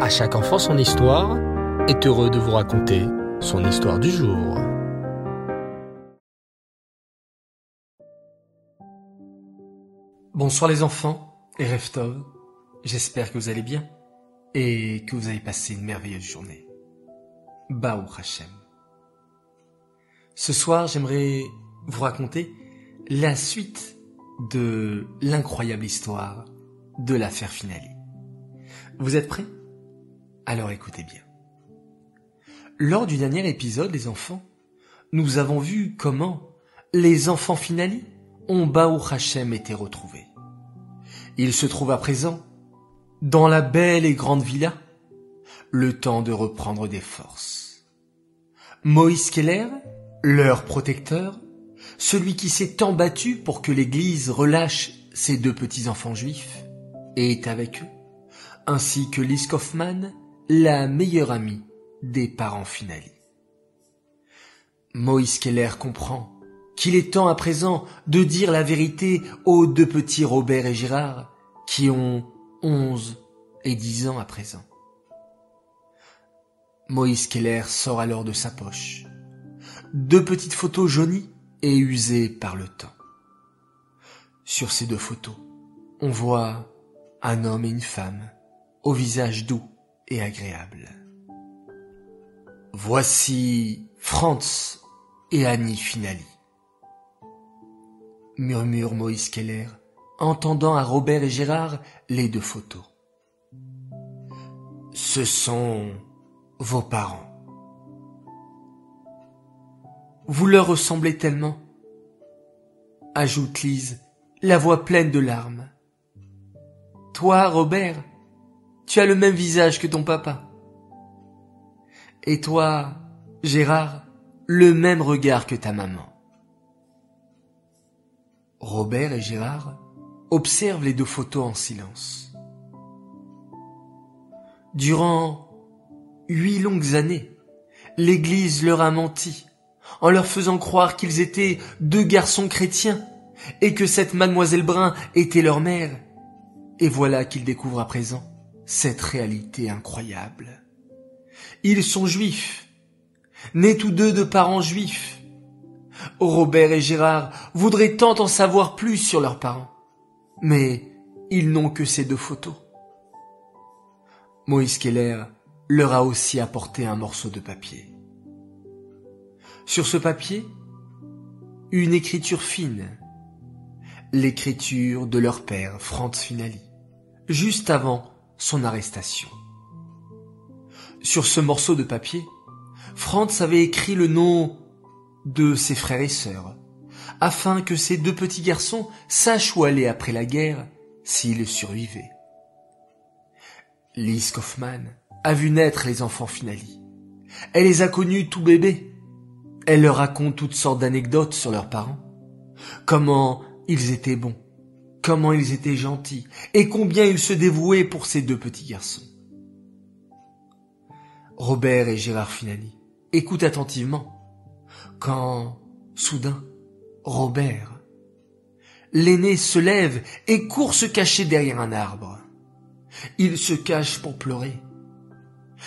À chaque enfant son histoire est heureux de vous raconter son histoire du jour. Bonsoir les enfants et Reftov, j'espère que vous allez bien et que vous avez passé une merveilleuse journée. Baou Hashem. Ce soir, j'aimerais vous raconter la suite de l'incroyable histoire de l'affaire Finali. Vous êtes prêts? Alors écoutez bien. Lors du dernier épisode, les enfants, nous avons vu comment les enfants Finali ont Baou Hachem été retrouvés. Ils se trouvent à présent dans la belle et grande villa, le temps de reprendre des forces. Moïse Keller, leur protecteur, celui qui s'est tant battu pour que l'Église relâche ses deux petits-enfants juifs, est avec eux, ainsi que Liz Kaufman, la meilleure amie des parents Finali. Moïse Keller comprend qu'il est temps à présent de dire la vérité aux deux petits Robert et Gérard qui ont onze et dix ans à présent. Moïse Keller sort alors de sa poche deux petites photos jaunies et usées par le temps. Sur ces deux photos, on voit un homme et une femme au visage doux et agréable. Voici Franz et Annie Finali. Murmure Moïse Keller, entendant à Robert et Gérard les deux photos. Ce sont vos parents. Vous leur ressemblez tellement, ajoute Lise, la voix pleine de larmes. Toi, Robert, tu as le même visage que ton papa. Et toi, Gérard, le même regard que ta maman. Robert et Gérard observent les deux photos en silence. Durant huit longues années, l'Église leur a menti en leur faisant croire qu'ils étaient deux garçons chrétiens et que cette mademoiselle Brun était leur mère. Et voilà qu'ils découvrent à présent cette réalité incroyable. Ils sont juifs, nés tous deux de parents juifs. Robert et Gérard voudraient tant en savoir plus sur leurs parents, mais ils n'ont que ces deux photos. Moïse Keller leur a aussi apporté un morceau de papier. Sur ce papier, une écriture fine, l'écriture de leur père, Franz Finali, juste avant son arrestation. Sur ce morceau de papier, Franz avait écrit le nom de ses frères et sœurs, afin que ces deux petits garçons sachent où aller après la guerre s'ils survivaient. Lise Kaufmann a vu naître les enfants Finali. Elle les a connus tout bébés elle leur raconte toutes sortes d'anecdotes sur leurs parents. Comment ils étaient bons, comment ils étaient gentils, et combien ils se dévouaient pour ces deux petits garçons. Robert et Gérard Finani écoutent attentivement quand, soudain, Robert, l'aîné se lève et court se cacher derrière un arbre. Il se cache pour pleurer.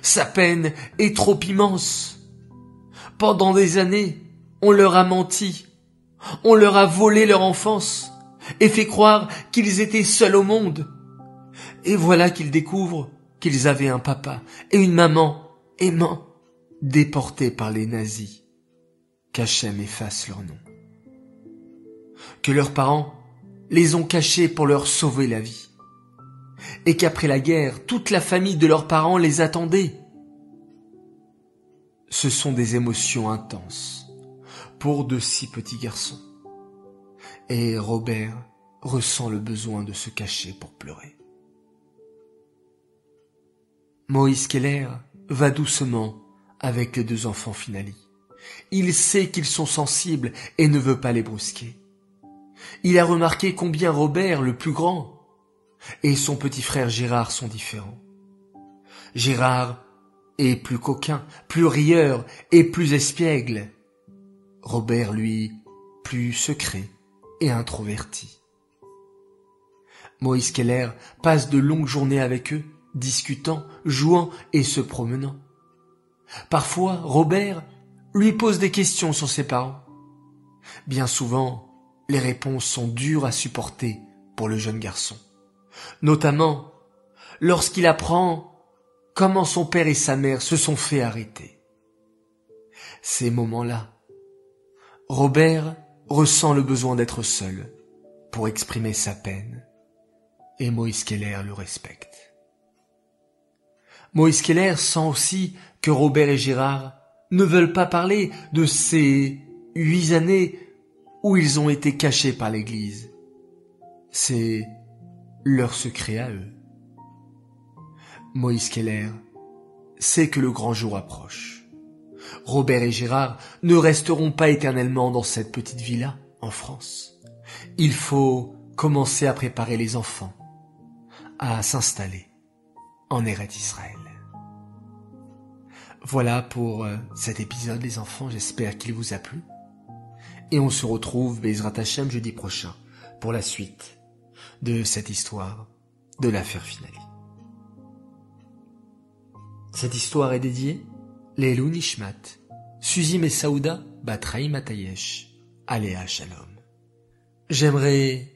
Sa peine est trop immense. Pendant des années, on leur a menti, on leur a volé leur enfance et fait croire qu'ils étaient seuls au monde. Et voilà qu'ils découvrent qu'ils avaient un papa et une maman aimants, déportés par les nazis. Qu'Hachem efface leur nom. Que leurs parents les ont cachés pour leur sauver la vie. Et qu'après la guerre, toute la famille de leurs parents les attendait ce sont des émotions intenses pour de si petits garçons. Et Robert ressent le besoin de se cacher pour pleurer. Moïse Keller va doucement avec les deux enfants Finali. Il sait qu'ils sont sensibles et ne veut pas les brusquer. Il a remarqué combien Robert, le plus grand, et son petit frère Gérard sont différents. Gérard et plus coquin, plus rieur et plus espiègle. Robert, lui, plus secret et introverti. Moïse Keller passe de longues journées avec eux discutant, jouant et se promenant. Parfois, Robert lui pose des questions sur ses parents. Bien souvent, les réponses sont dures à supporter pour le jeune garçon, notamment lorsqu'il apprend comment son père et sa mère se sont fait arrêter. Ces moments-là, Robert ressent le besoin d'être seul pour exprimer sa peine, et Moïse Keller le respecte. Moïse Keller sent aussi que Robert et Gérard ne veulent pas parler de ces huit années où ils ont été cachés par l'Église. C'est leur secret à eux. Moïse Keller sait que le grand jour approche. Robert et Gérard ne resteront pas éternellement dans cette petite villa en France. Il faut commencer à préparer les enfants à s'installer en Eret Israël. Voilà pour euh, cet épisode les enfants, j'espère qu'il vous a plu. Et on se retrouve Bezrat Hashem jeudi prochain pour la suite de cette histoire de l'affaire finale. Cette histoire est dédiée Lelou Nishmat, Suzy Batraï Matayesh, Shalom. J'aimerais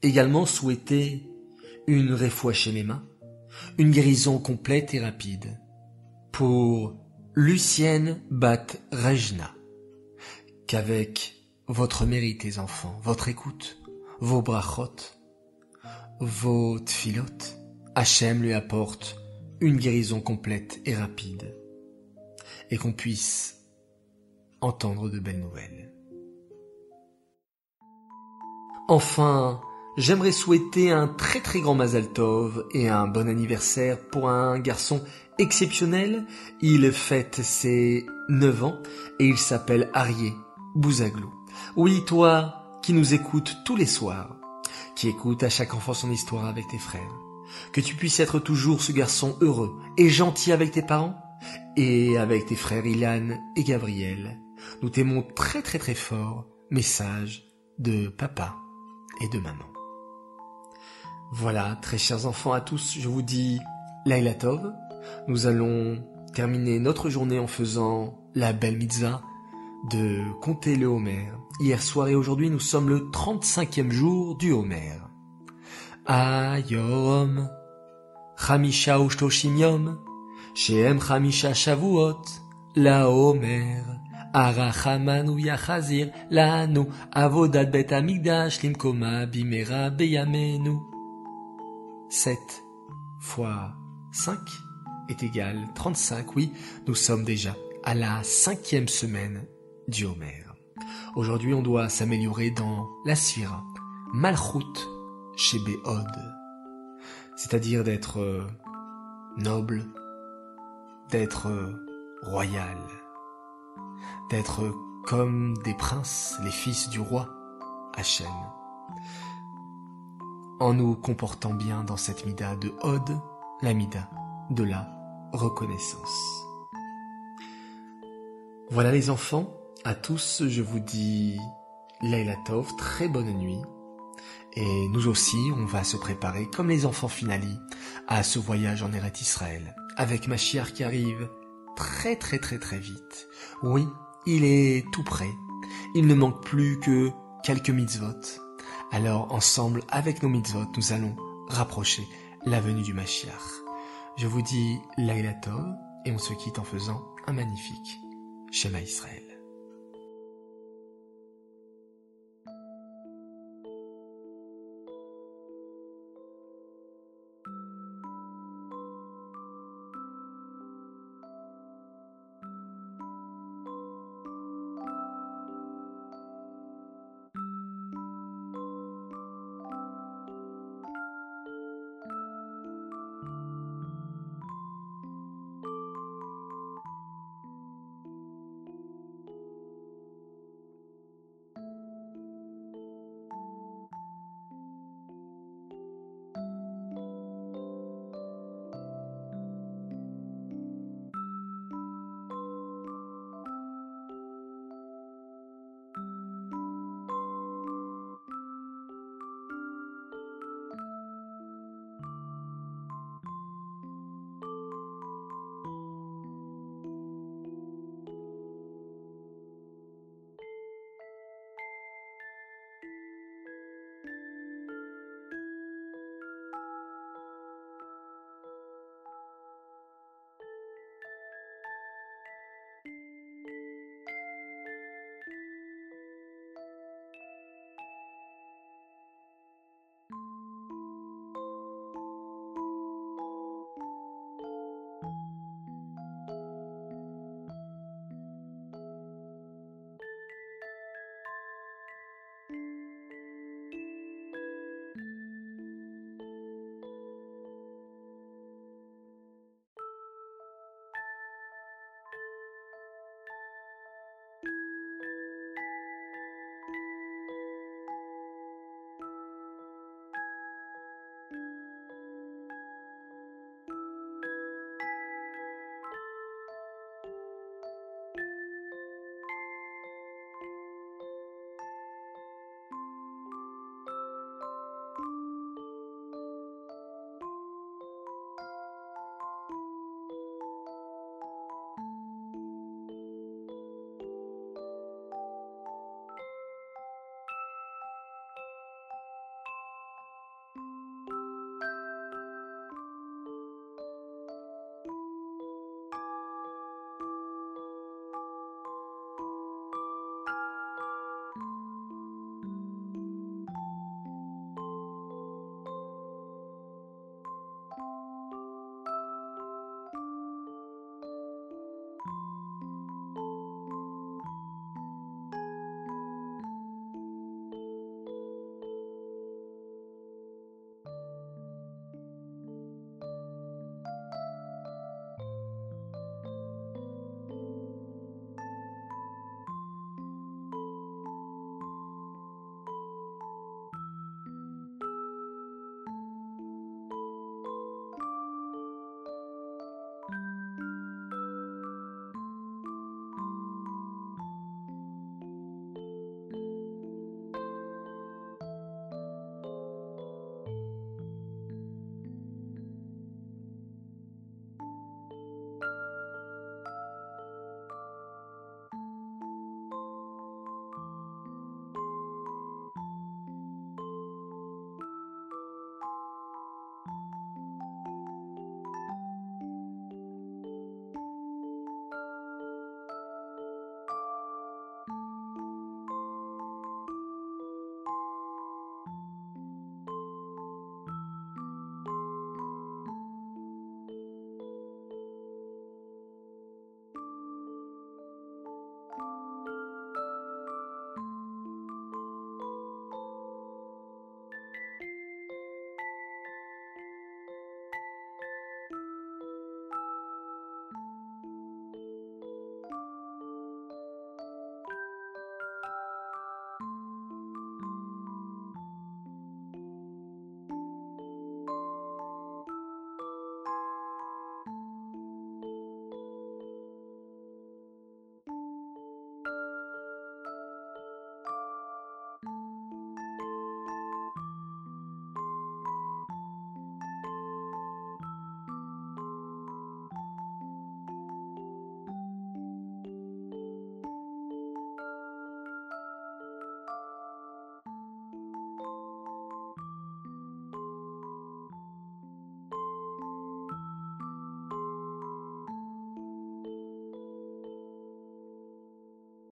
également souhaiter une réfoua mes mains, une guérison complète et rapide. Pour Lucienne Bat Rejna, qu'avec votre mérite, les enfants, votre écoute, vos brachot, vos tfilot, Hachem lui apporte une guérison complète et rapide, et qu'on puisse entendre de belles nouvelles. Enfin, j'aimerais souhaiter un très très grand Mazal Tov et un bon anniversaire pour un garçon exceptionnel. Il fête ses 9 ans et il s'appelle Arié Bouzaglou. Oui, toi qui nous écoutes tous les soirs, qui écoutes à chaque enfant son histoire avec tes frères, que tu puisses être toujours ce garçon heureux et gentil avec tes parents et avec tes frères Ilan et Gabriel. Nous t'aimons très très très fort. Message de papa et de maman. Voilà, très chers enfants à tous, je vous dis Laila Tov. Nous allons terminer notre journée en faisant la belle mitzvah de compter le Homer. Hier soir et aujourd'hui, nous sommes le 35e jour du Homer. Ayom, Chamisha ushtoshim yom, Sheem Chamisha shavuot, la Homer, Arachamanu yachazir, lanu, avodat bet amigdash, limkoma bimera beyamenu. 7 fois 5 est égal 35, oui, nous sommes déjà à la cinquième semaine du Homer. Aujourd'hui, on doit s'améliorer dans la sphira, malchut chez Béod, c'est-à-dire d'être euh, noble, d'être euh, royal, d'être comme des princes, les fils du roi Hachem, en nous comportant bien dans cette mida de Od, la mida de la reconnaissance. Voilà les enfants, à tous, je vous dis Leila Tov, très bonne nuit. Et nous aussi, on va se préparer, comme les enfants finali, à ce voyage en Eret Israël, avec Machiar qui arrive très très très très vite. Oui, il est tout prêt. Il ne manque plus que quelques mitzvot. Alors, ensemble, avec nos mitzvot, nous allons rapprocher la venue du Mashiach. Je vous dis Laila et on se quitte en faisant un magnifique Shema Israël.